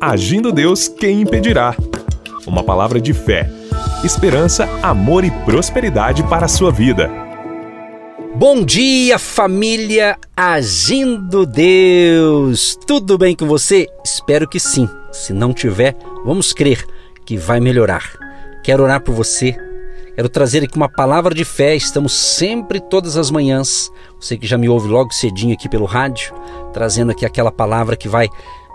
Agindo Deus, quem impedirá? Uma palavra de fé, esperança, amor e prosperidade para a sua vida. Bom dia, família Agindo Deus! Tudo bem com você? Espero que sim. Se não tiver, vamos crer que vai melhorar. Quero orar por você. Quero trazer aqui uma palavra de fé. Estamos sempre, todas as manhãs. Você que já me ouve logo cedinho aqui pelo rádio, trazendo aqui aquela palavra que vai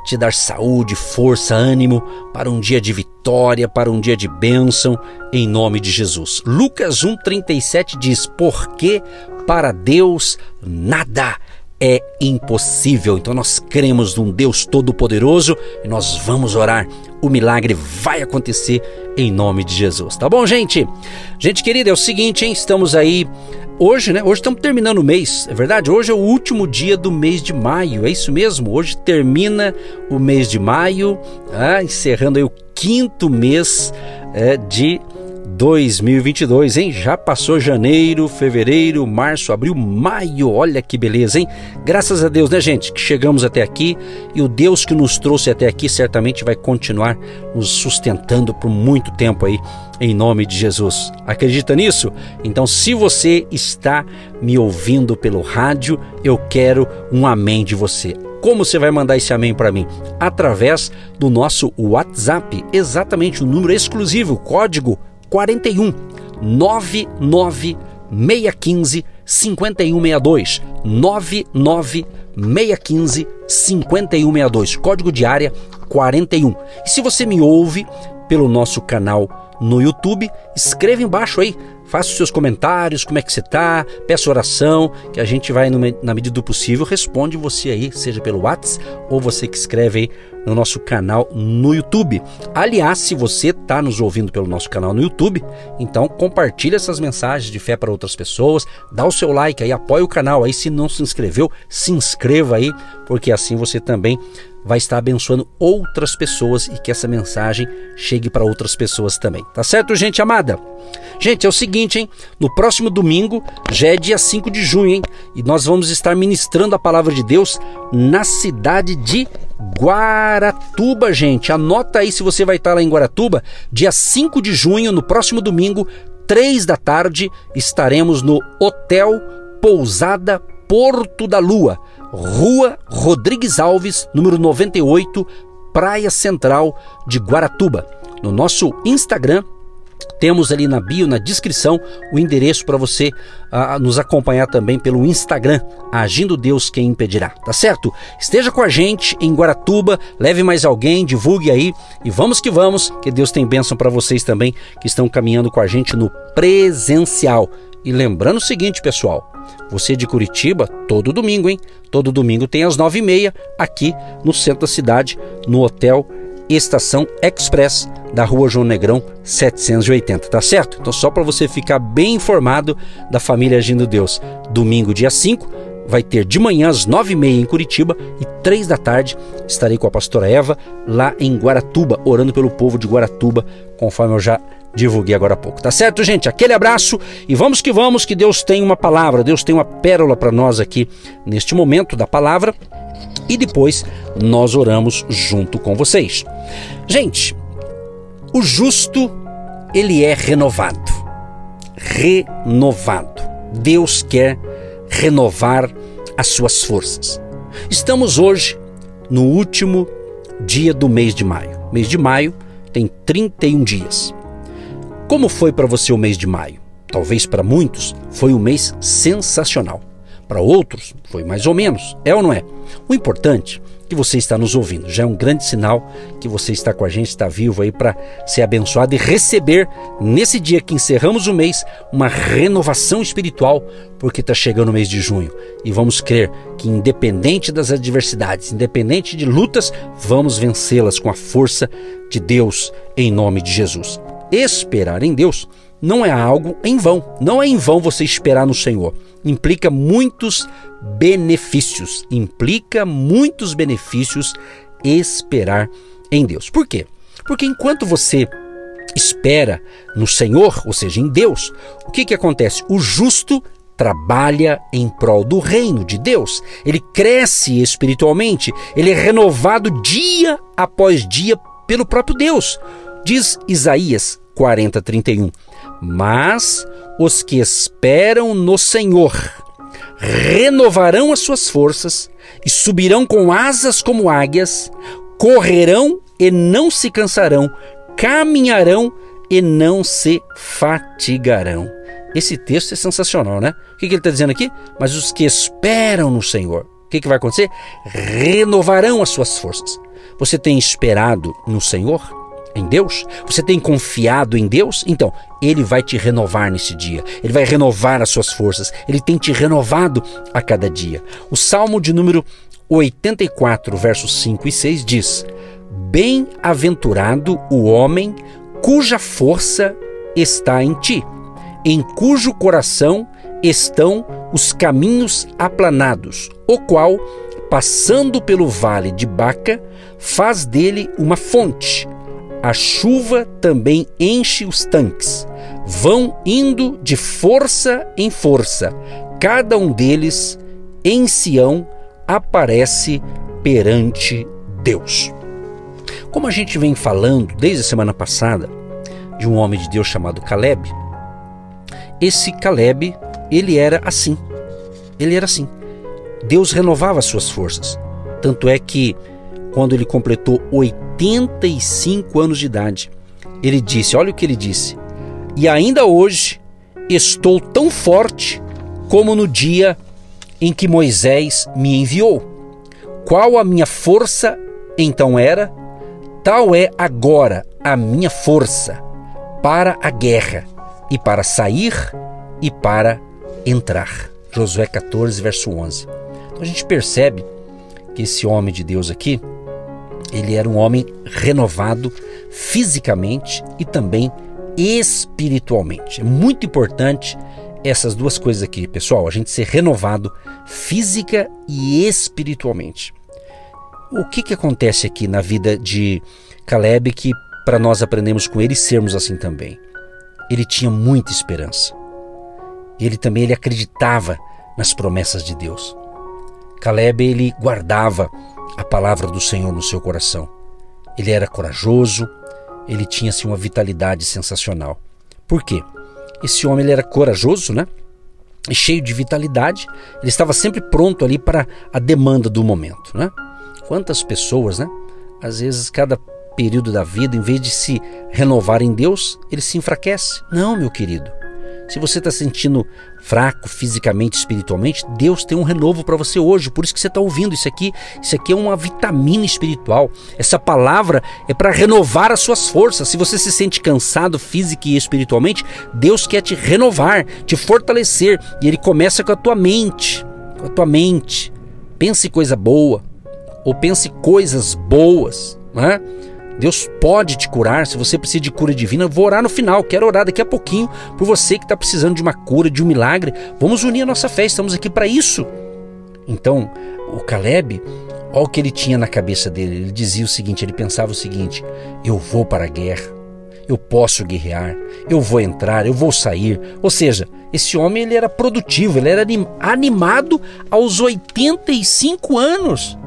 te dar saúde, força, ânimo para um dia de vitória, para um dia de bênção, em nome de Jesus. Lucas 1,37 diz: Porque para Deus nada é impossível. Então nós cremos num Deus todo-poderoso e nós vamos orar. O milagre vai acontecer em nome de Jesus. Tá bom, gente? Gente querida, é o seguinte, hein? Estamos aí hoje, né? Hoje estamos terminando o mês, é verdade? Hoje é o último dia do mês de maio, é isso mesmo? Hoje termina o mês de maio, ah, encerrando aí o quinto mês é, de 2022, hein? Já passou janeiro, fevereiro, março, abril, maio. Olha que beleza, hein? Graças a Deus, né, gente, que chegamos até aqui e o Deus que nos trouxe até aqui certamente vai continuar nos sustentando por muito tempo aí, em nome de Jesus. Acredita nisso? Então, se você está me ouvindo pelo rádio, eu quero um amém de você. Como você vai mandar esse amém para mim? Através do nosso WhatsApp, exatamente o número exclusivo, código 41 99 615 5162 99 615 5162 código de área 41 e se você me ouve pelo nosso canal no YouTube escreva embaixo aí Faça os seus comentários, como é que você está, peça oração, que a gente vai, na medida do possível, responde você aí, seja pelo WhatsApp ou você que escreve aí no nosso canal no YouTube. Aliás, se você está nos ouvindo pelo nosso canal no YouTube, então compartilhe essas mensagens de fé para outras pessoas, dá o seu like aí, apoie o canal aí, se não se inscreveu, se inscreva aí, porque assim você também vai estar abençoando outras pessoas e que essa mensagem chegue para outras pessoas também. Tá certo, gente amada? Gente, é o seguinte, hein? No próximo domingo, já é dia 5 de junho, hein? E nós vamos estar ministrando a palavra de Deus na cidade de Guaratuba, gente. Anota aí se você vai estar lá em Guaratuba, dia 5 de junho, no próximo domingo, 3 da tarde, estaremos no Hotel Pousada Porto da Lua Rua Rodrigues Alves, número 98, Praia Central de Guaratuba. No nosso Instagram, temos ali na bio, na descrição, o endereço para você uh, nos acompanhar também pelo Instagram, Agindo Deus Quem Impedirá, tá certo? Esteja com a gente em Guaratuba, leve mais alguém, divulgue aí e vamos que vamos, que Deus tem bênção para vocês também que estão caminhando com a gente no presencial. E lembrando o seguinte, pessoal, você de Curitiba, todo domingo, hein? Todo domingo tem às nove e meia aqui no centro da cidade, no Hotel Estação Express da Rua João Negrão 780, tá certo? Então só para você ficar bem informado da família Agindo Deus. Domingo, dia 5, vai ter de manhã às nove e meia em Curitiba e três da tarde estarei com a pastora Eva lá em Guaratuba, orando pelo povo de Guaratuba, conforme eu já divulguei agora há pouco. Tá certo, gente? Aquele abraço e vamos que vamos, que Deus tem uma palavra, Deus tem uma pérola para nós aqui neste momento da palavra e depois nós oramos junto com vocês. Gente, o justo ele é renovado. Renovado. Deus quer renovar as suas forças. Estamos hoje no último dia do mês de maio. Mês de maio tem 31 dias. Como foi para você o mês de maio? Talvez para muitos foi um mês sensacional. Para outros foi mais ou menos, é ou não é? O importante é que você está nos ouvindo já é um grande sinal que você está com a gente, está vivo aí para ser abençoado e receber nesse dia que encerramos o mês uma renovação espiritual, porque está chegando o mês de junho e vamos crer que independente das adversidades, independente de lutas, vamos vencê-las com a força de Deus em nome de Jesus esperar em Deus não é algo em vão. Não é em vão você esperar no Senhor. Implica muitos benefícios. Implica muitos benefícios esperar em Deus. Por quê? Porque enquanto você espera no Senhor, ou seja, em Deus, o que, que acontece? O justo trabalha em prol do reino de Deus. Ele cresce espiritualmente, ele é renovado dia após dia pelo próprio Deus. Diz Isaías 40, 31. Mas os que esperam no Senhor renovarão as suas forças e subirão com asas como águias, correrão e não se cansarão, caminharão e não se fatigarão. Esse texto é sensacional, né? O que ele está dizendo aqui? Mas os que esperam no Senhor, o que, que vai acontecer? Renovarão as suas forças. Você tem esperado no Senhor? Em Deus? Você tem confiado em Deus? Então, Ele vai te renovar nesse dia. Ele vai renovar as suas forças. Ele tem te renovado a cada dia. O Salmo de número 84, versos 5 e 6 diz: Bem-aventurado o homem cuja força está em ti, em cujo coração estão os caminhos aplanados, o qual, passando pelo vale de Baca, faz dele uma fonte. A chuva também enche os tanques. Vão indo de força em força. Cada um deles, em Sião, aparece perante Deus. Como a gente vem falando desde a semana passada de um homem de Deus chamado Caleb, esse Caleb, ele era assim. Ele era assim. Deus renovava as suas forças. Tanto é que quando ele completou 85 anos de idade, ele disse: Olha o que ele disse. E ainda hoje estou tão forte como no dia em que Moisés me enviou. Qual a minha força então era, tal é agora a minha força para a guerra e para sair e para entrar. Josué 14, verso 11. Então a gente percebe que esse homem de Deus aqui, ele era um homem renovado fisicamente e também espiritualmente. É muito importante essas duas coisas aqui, pessoal, a gente ser renovado física e espiritualmente. O que, que acontece aqui na vida de Caleb que para nós aprendemos com ele sermos assim também? Ele tinha muita esperança. Ele também ele acreditava nas promessas de Deus. Caleb ele guardava a palavra do Senhor no seu coração. Ele era corajoso, ele tinha assim, uma vitalidade sensacional. Por quê? Esse homem ele era corajoso, né? E cheio de vitalidade, ele estava sempre pronto ali para a demanda do momento, né? Quantas pessoas, né? Às vezes, cada período da vida, em vez de se renovar em Deus, ele se enfraquece. Não, meu querido. Se você está sentindo fraco fisicamente, espiritualmente, Deus tem um renovo para você hoje. Por isso que você está ouvindo isso aqui. Isso aqui é uma vitamina espiritual. Essa palavra é para renovar as suas forças. Se você se sente cansado física e espiritualmente, Deus quer te renovar, te fortalecer. E Ele começa com a tua mente. Com a tua mente. Pense coisa boa. Ou pense coisas boas. Né? Deus pode te curar. Se você precisa de cura divina, eu vou orar no final. Quero orar daqui a pouquinho por você que está precisando de uma cura, de um milagre. Vamos unir a nossa fé, estamos aqui para isso. Então, o Caleb, olha o que ele tinha na cabeça dele. Ele dizia o seguinte: ele pensava o seguinte: eu vou para a guerra, eu posso guerrear, eu vou entrar, eu vou sair. Ou seja, esse homem ele era produtivo, ele era animado aos 85 anos.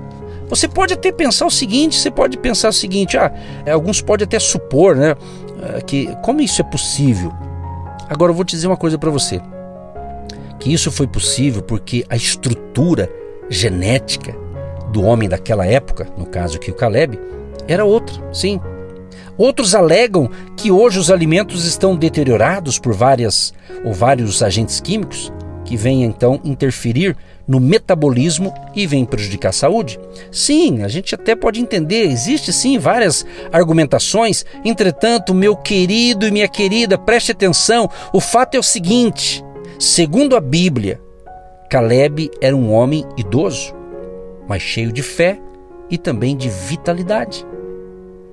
Você pode até pensar o seguinte, você pode pensar o seguinte, ah, é, alguns podem até supor, né, eh, que como isso é possível? Agora eu vou te dizer uma coisa para você, que isso foi possível porque a estrutura genética do homem daquela época, no caso aqui o Caleb, era outra, sim. Outros alegam que hoje os alimentos estão deteriorados por várias ou vários agentes químicos que vêm então interferir no metabolismo e vem prejudicar a saúde? Sim, a gente até pode entender, existe sim várias argumentações. Entretanto, meu querido e minha querida, preste atenção, o fato é o seguinte: segundo a Bíblia, Caleb era um homem idoso, mas cheio de fé e também de vitalidade.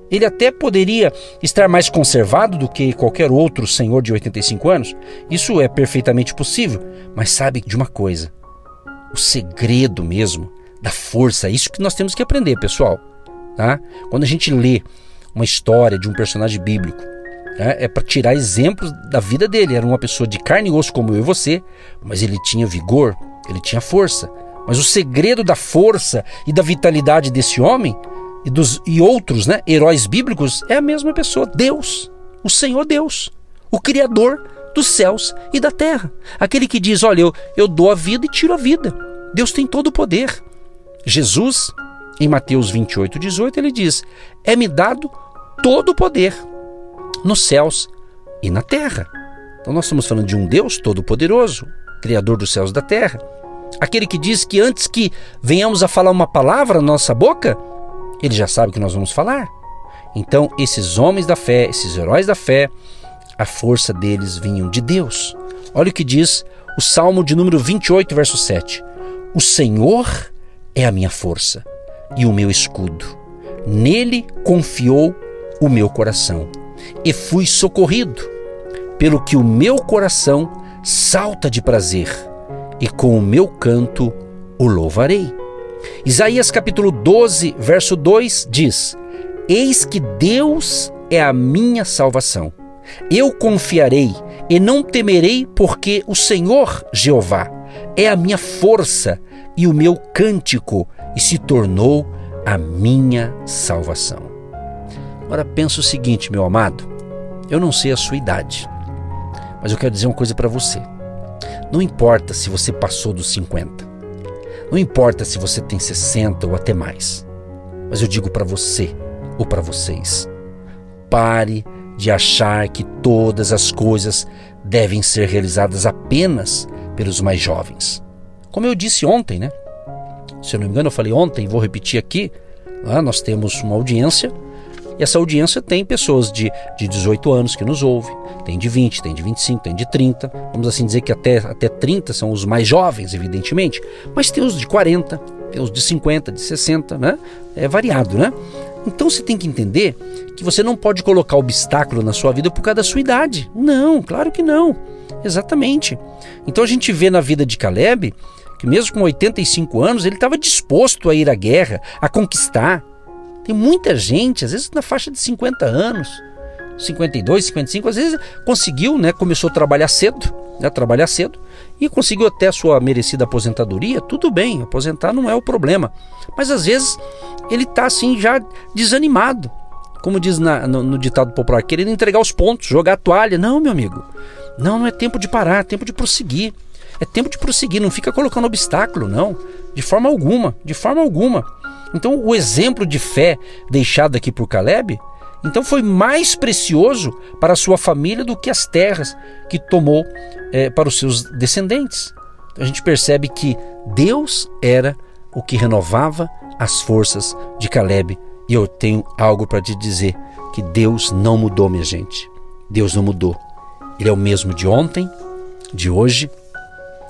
Ele até poderia estar mais conservado do que qualquer outro senhor de 85 anos. Isso é perfeitamente possível. Mas sabe de uma coisa: o segredo mesmo da força, é isso que nós temos que aprender, pessoal. Tá? Quando a gente lê uma história de um personagem bíblico É, é para tirar exemplos da vida dele. Era uma pessoa de carne e osso como eu e você, mas ele tinha vigor, ele tinha força. Mas o segredo da força e da vitalidade desse homem e dos e outros, né, heróis bíblicos é a mesma pessoa, Deus, o Senhor Deus, o criador dos céus e da terra. Aquele que diz: "Olha, eu, eu dou a vida e tiro a vida". Deus tem todo o poder. Jesus, em Mateus 28, 18, ele diz: É-me dado todo o poder nos céus e na terra. Então nós estamos falando de um Deus todo-poderoso, Criador dos céus e da terra. Aquele que diz que antes que venhamos a falar uma palavra na nossa boca, ele já sabe que nós vamos falar. Então, esses homens da fé, esses heróis da fé, a força deles vinham de Deus. Olha o que diz o Salmo de número 28, verso 7. O Senhor é a minha força e o meu escudo. Nele confiou o meu coração e fui socorrido, pelo que o meu coração salta de prazer e com o meu canto o louvarei. Isaías capítulo 12, verso 2 diz: Eis que Deus é a minha salvação. Eu confiarei e não temerei, porque o Senhor Jeová é a minha força e o meu cântico, e se tornou a minha salvação. Agora pensa o seguinte, meu amado, eu não sei a sua idade, mas eu quero dizer uma coisa para você. Não importa se você passou dos 50, não importa se você tem 60 ou até mais, mas eu digo para você ou para vocês: pare de achar que todas as coisas devem ser realizadas apenas pelos mais jovens. Como eu disse ontem, né? Se eu não me engano, eu falei ontem, vou repetir aqui. Lá nós temos uma audiência e essa audiência tem pessoas de, de 18 anos que nos ouvem, tem de 20, tem de 25, tem de 30. Vamos assim dizer que até, até 30 são os mais jovens, evidentemente, mas tem os de 40, tem os de 50, de 60, né? É variado, né? Então você tem que entender que você não pode colocar obstáculo na sua vida por causa da sua idade. Não, claro que não. Exatamente. Então a gente vê na vida de Caleb que mesmo com 85 anos ele estava disposto a ir à guerra, a conquistar. Tem muita gente, às vezes na faixa de 50 anos, 52, 55, às vezes conseguiu, né, começou a trabalhar cedo, né, trabalhar cedo e conseguiu até a sua merecida aposentadoria, tudo bem, aposentar não é o problema. Mas às vezes ele está assim já desanimado. Como diz na, no, no, ditado popular, querendo entregar os pontos, jogar a toalha. Não, meu amigo. Não, não é tempo de parar, é tempo de prosseguir. É tempo de prosseguir, não fica colocando obstáculo, não. De forma alguma, de forma alguma. Então, o exemplo de fé deixado aqui por Caleb, então foi mais precioso para sua família do que as terras que tomou é, para os seus descendentes. Então, a gente percebe que Deus era o que renovava as forças de Caleb. E eu tenho algo para te dizer: que Deus não mudou, minha gente. Deus não mudou. Ele é o mesmo de ontem, de hoje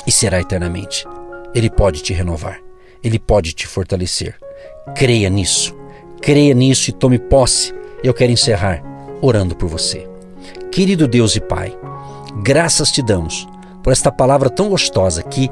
e será eternamente. Ele pode te renovar, ele pode te fortalecer. Creia nisso, creia nisso e tome posse. Eu quero encerrar orando por você. Querido Deus e Pai, graças te damos por esta palavra tão gostosa que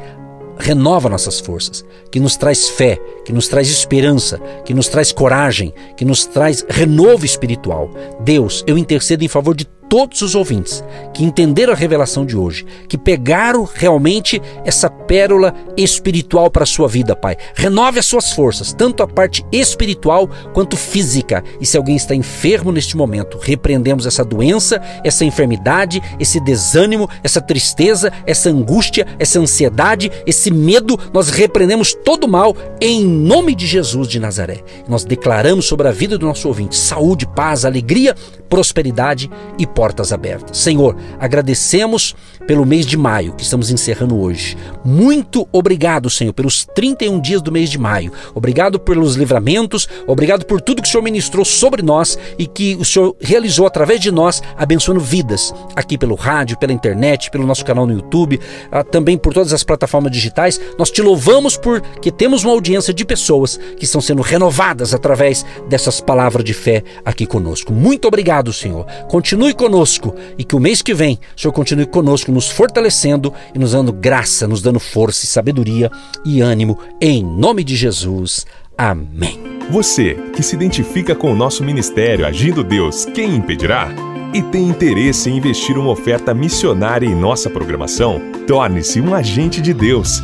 renova nossas forças, que nos traz fé, que nos traz esperança, que nos traz coragem, que nos traz renovo espiritual. Deus, eu intercedo em favor de todos os ouvintes que entenderam a revelação de hoje, que pegaram realmente essa pérola espiritual para a sua vida, Pai. Renove as suas forças, tanto a parte espiritual quanto física. E se alguém está enfermo neste momento, repreendemos essa doença, essa enfermidade, esse desânimo, essa tristeza, essa angústia, essa ansiedade, esse medo. Nós repreendemos todo o mal em nome de Jesus de Nazaré. Nós declaramos sobre a vida do nosso ouvinte saúde, paz, alegria, prosperidade e portas abertas. Senhor, agradecemos pelo mês de maio que estamos encerrando hoje. Muito obrigado, Senhor, pelos 31 dias do mês de maio. Obrigado pelos livramentos, obrigado por tudo que o Senhor ministrou sobre nós e que o Senhor realizou através de nós, abençoando vidas aqui pelo rádio, pela internet, pelo nosso canal no YouTube, ah, também por todas as plataformas digitais. Nós te louvamos porque temos uma audiência de pessoas que estão sendo renovadas através dessas palavras de fé aqui conosco. Muito obrigado, Senhor. Continue conosco e que o mês que vem o Senhor continue conosco nos fortalecendo e nos dando graça, nos dando força e sabedoria e ânimo, em nome de Jesus. Amém. Você que se identifica com o nosso ministério Agindo Deus, quem impedirá? e tem interesse em investir uma oferta missionária em nossa programação, torne-se um agente de Deus